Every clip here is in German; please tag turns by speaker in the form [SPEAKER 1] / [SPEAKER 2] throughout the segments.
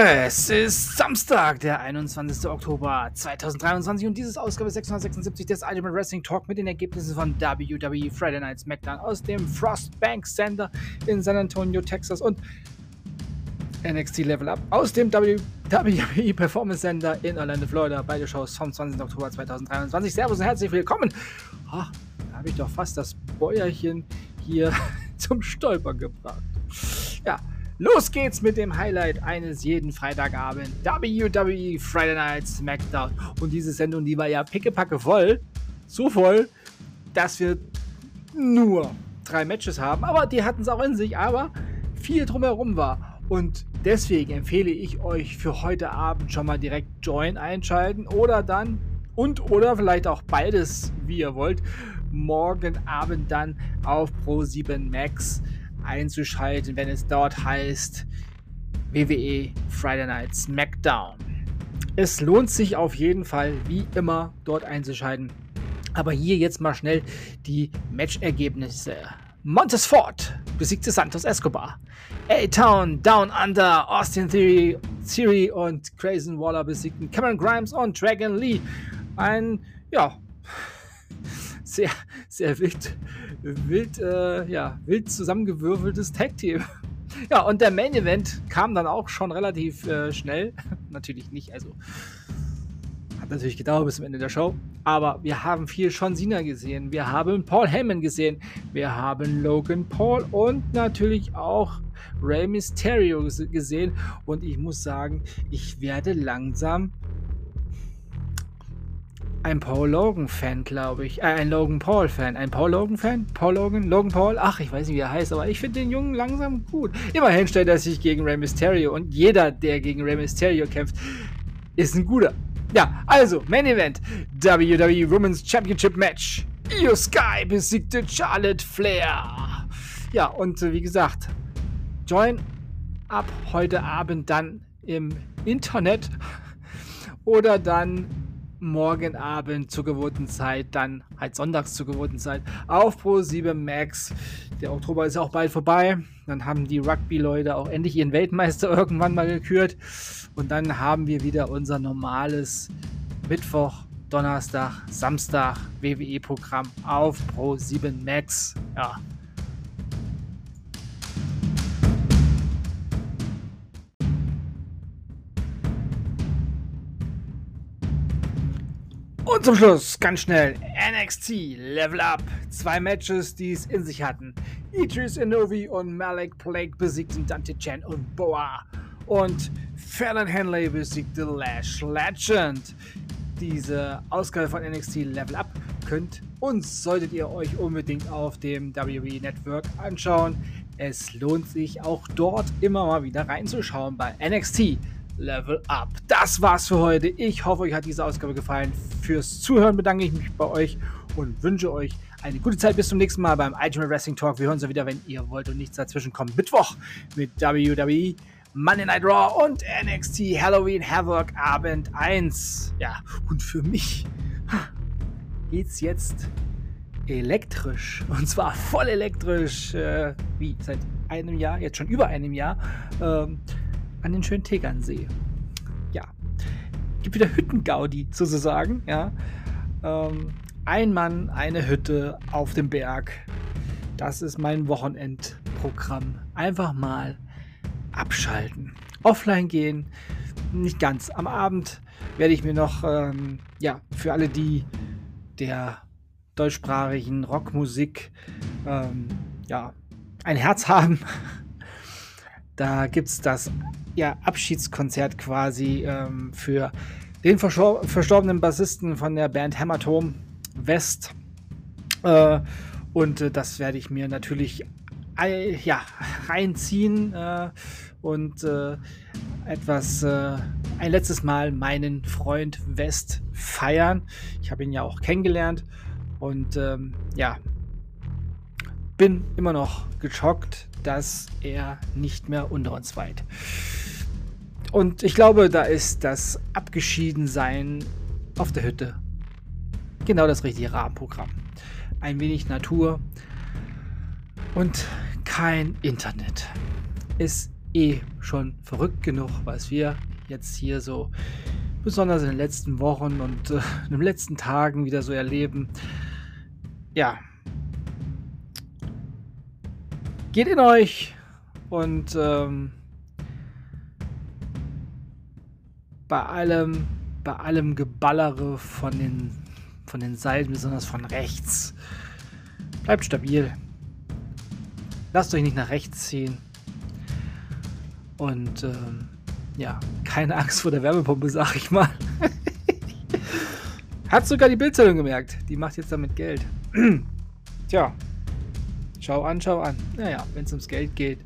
[SPEAKER 1] Es ist Samstag, der 21. Oktober 2023 und dieses Ausgabe 676 des Ultimate Wrestling Talk mit den Ergebnissen von WWE Friday Night SmackDown aus dem Frostbank Center in San Antonio, Texas und NXT Level Up aus dem WWE Performance Center in Orlando, Florida. Beide Shows vom 20. Oktober 2023. Servus und herzlich willkommen. Oh, da habe ich doch fast das Bäuerchen hier zum Stolpern gebracht. Ja, Los geht's mit dem Highlight eines jeden Freitagabend. WWE Friday Night SmackDown. Und diese Sendung, die war ja pickepacke voll. So voll, dass wir nur drei Matches haben. Aber die hatten es auch in sich. Aber viel drumherum war. Und deswegen empfehle ich euch für heute Abend schon mal direkt Join einschalten. Oder dann und oder vielleicht auch beides, wie ihr wollt. Morgen Abend dann auf Pro7 Max einzuschalten, wenn es dort heißt WWE Friday Night SmackDown. Es lohnt sich auf jeden Fall, wie immer, dort einzuschalten. Aber hier jetzt mal schnell die Matchergebnisse. Montes Ford besiegte Santos Escobar. A-Town, Down Under, Austin Theory, Theory und Grayson Waller besiegten Cameron Grimes und Dragon Lee. Ein, ja, sehr, sehr wild, wild, äh, ja, wild zusammengewürfeltes Tag-Team. Ja, und der Main Event kam dann auch schon relativ äh, schnell. natürlich nicht, also hat natürlich gedauert bis zum Ende der Show. Aber wir haben viel John Cena gesehen. Wir haben Paul Heyman gesehen. Wir haben Logan Paul und natürlich auch Rey Mysterio gesehen. Und ich muss sagen, ich werde langsam ein Paul Logan-Fan, glaube ich. Äh, ein Logan Paul-Fan. Ein Paul Logan-Fan? Paul Logan? Logan Paul? Ach, ich weiß nicht, wie er heißt, aber ich finde den Jungen langsam gut. Immerhin stellt er sich gegen Rey Mysterio und jeder, der gegen Rey Mysterio kämpft, ist ein guter. Ja, also, Main Event: WWE Women's Championship Match. Io Sky besiegte Charlotte Flair. Ja, und äh, wie gesagt, join ab heute Abend dann im Internet oder dann morgen Abend zur gewohnten Zeit, dann halt sonntags zur gewohnten Zeit auf Pro 7 Max. Der Oktober ist auch bald vorbei. Dann haben die Rugby-Leute auch endlich ihren Weltmeister irgendwann mal gekürt. Und dann haben wir wieder unser normales Mittwoch, Donnerstag, Samstag WWE-Programm auf Pro 7 Max. Ja, Und zum Schluss, ganz schnell, NXT Level Up. Zwei Matches, die es in sich hatten. Idris Inovi und Malik Plague besiegten Dante Chan und Boa. Und Fallon Henley besiegte Lash Legend. Diese Ausgabe von NXT Level Up könnt und solltet ihr euch unbedingt auf dem WWE Network anschauen. Es lohnt sich auch dort immer mal wieder reinzuschauen bei NXT Level Up. Das war's für heute. Ich hoffe, euch hat diese Ausgabe gefallen. Fürs Zuhören bedanke ich mich bei euch und wünsche euch eine gute Zeit. Bis zum nächsten Mal beim Ultimate Wrestling Talk. Wir hören uns wieder, wenn ihr wollt und nichts dazwischen kommt. Mittwoch mit WWE, Monday Night Raw und NXT Halloween Havoc Abend 1. Ja, und für mich geht's jetzt elektrisch. Und zwar voll elektrisch. Äh, wie seit einem Jahr, jetzt schon über einem Jahr. Ähm, an den schönen Tegernsee. Ja, gibt wieder Hüttengaudi sozusagen. Ja, ähm, ein Mann, eine Hütte auf dem Berg. Das ist mein Wochenendprogramm. Einfach mal abschalten, offline gehen. Nicht ganz. Am Abend werde ich mir noch, ähm, ja, für alle, die der deutschsprachigen Rockmusik, ähm, ja, ein Herz haben. Da gibt es das ja, Abschiedskonzert quasi ähm, für den verstorbenen Bassisten von der Band Hämatom West. Äh, und äh, das werde ich mir natürlich äh, ja, reinziehen äh, und äh, etwas äh, ein letztes Mal meinen Freund West feiern. Ich habe ihn ja auch kennengelernt und ähm, ja, bin immer noch geschockt, dass er nicht mehr unter uns weilt. Und ich glaube, da ist das Abgeschiedensein auf der Hütte genau das richtige Rahmenprogramm. Ein wenig Natur und kein Internet. Es eh schon verrückt genug, was wir jetzt hier so besonders in den letzten Wochen und äh, in den letzten Tagen wieder so erleben. Ja. Geht in euch und ähm, bei allem, bei allem Geballere von den, von den Seiten, besonders von rechts, bleibt stabil. Lasst euch nicht nach rechts ziehen. Und ähm, ja, keine Angst vor der Wärmepumpe, sag ich mal. Hat sogar die Bildzeitung gemerkt. Die macht jetzt damit Geld. Tja, schau an, schau an. Naja, wenn es ums Geld geht,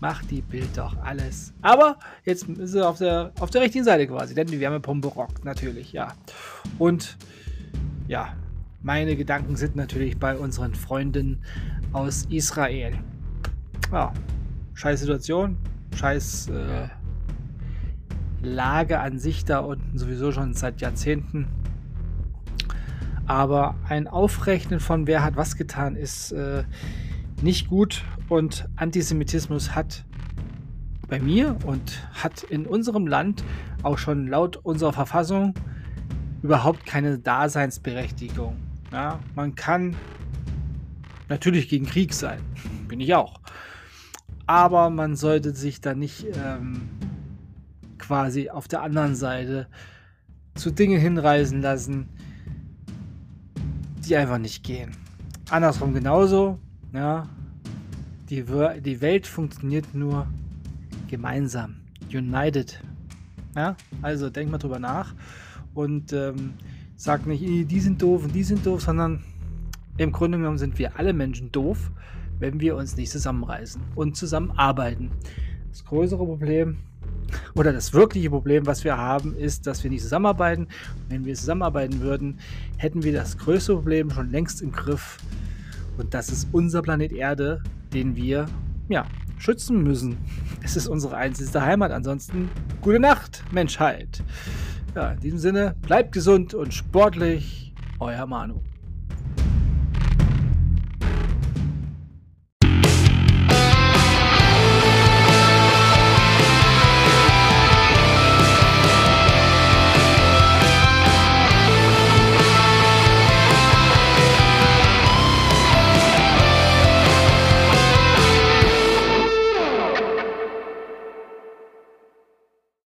[SPEAKER 1] macht die Bild doch alles. Aber jetzt ist sie auf der, auf der richtigen Seite quasi, denn die Wärmepumpe rockt natürlich, ja. Und ja, meine Gedanken sind natürlich bei unseren Freunden aus Israel. Ja, scheiß Situation, scheiß äh, Lage an sich da unten sowieso schon seit Jahrzehnten. Aber ein Aufrechnen von wer hat was getan ist äh, nicht gut und Antisemitismus hat bei mir und hat in unserem Land auch schon laut unserer Verfassung überhaupt keine Daseinsberechtigung. Ja, man kann natürlich gegen Krieg sein, bin ich auch. Aber man sollte sich da nicht ähm, quasi auf der anderen Seite zu Dingen hinreisen lassen, die einfach nicht gehen. Andersrum genauso, ja. Die, die Welt funktioniert nur gemeinsam. United. Ja, also denk mal drüber nach und ähm, sag nicht, die sind doof und die sind doof, sondern im Grunde genommen sind wir alle Menschen doof, wenn wir uns nicht zusammenreißen und zusammenarbeiten. Das größere Problem oder das wirkliche Problem, was wir haben, ist, dass wir nicht zusammenarbeiten. wenn wir zusammenarbeiten würden, hätten wir das größte Problem schon längst im Griff. Und das ist unser Planet Erde, den wir ja, schützen müssen. Es ist unsere einzige Heimat. Ansonsten gute Nacht, Menschheit. Ja, in diesem Sinne, bleibt gesund und sportlich. Euer Manu.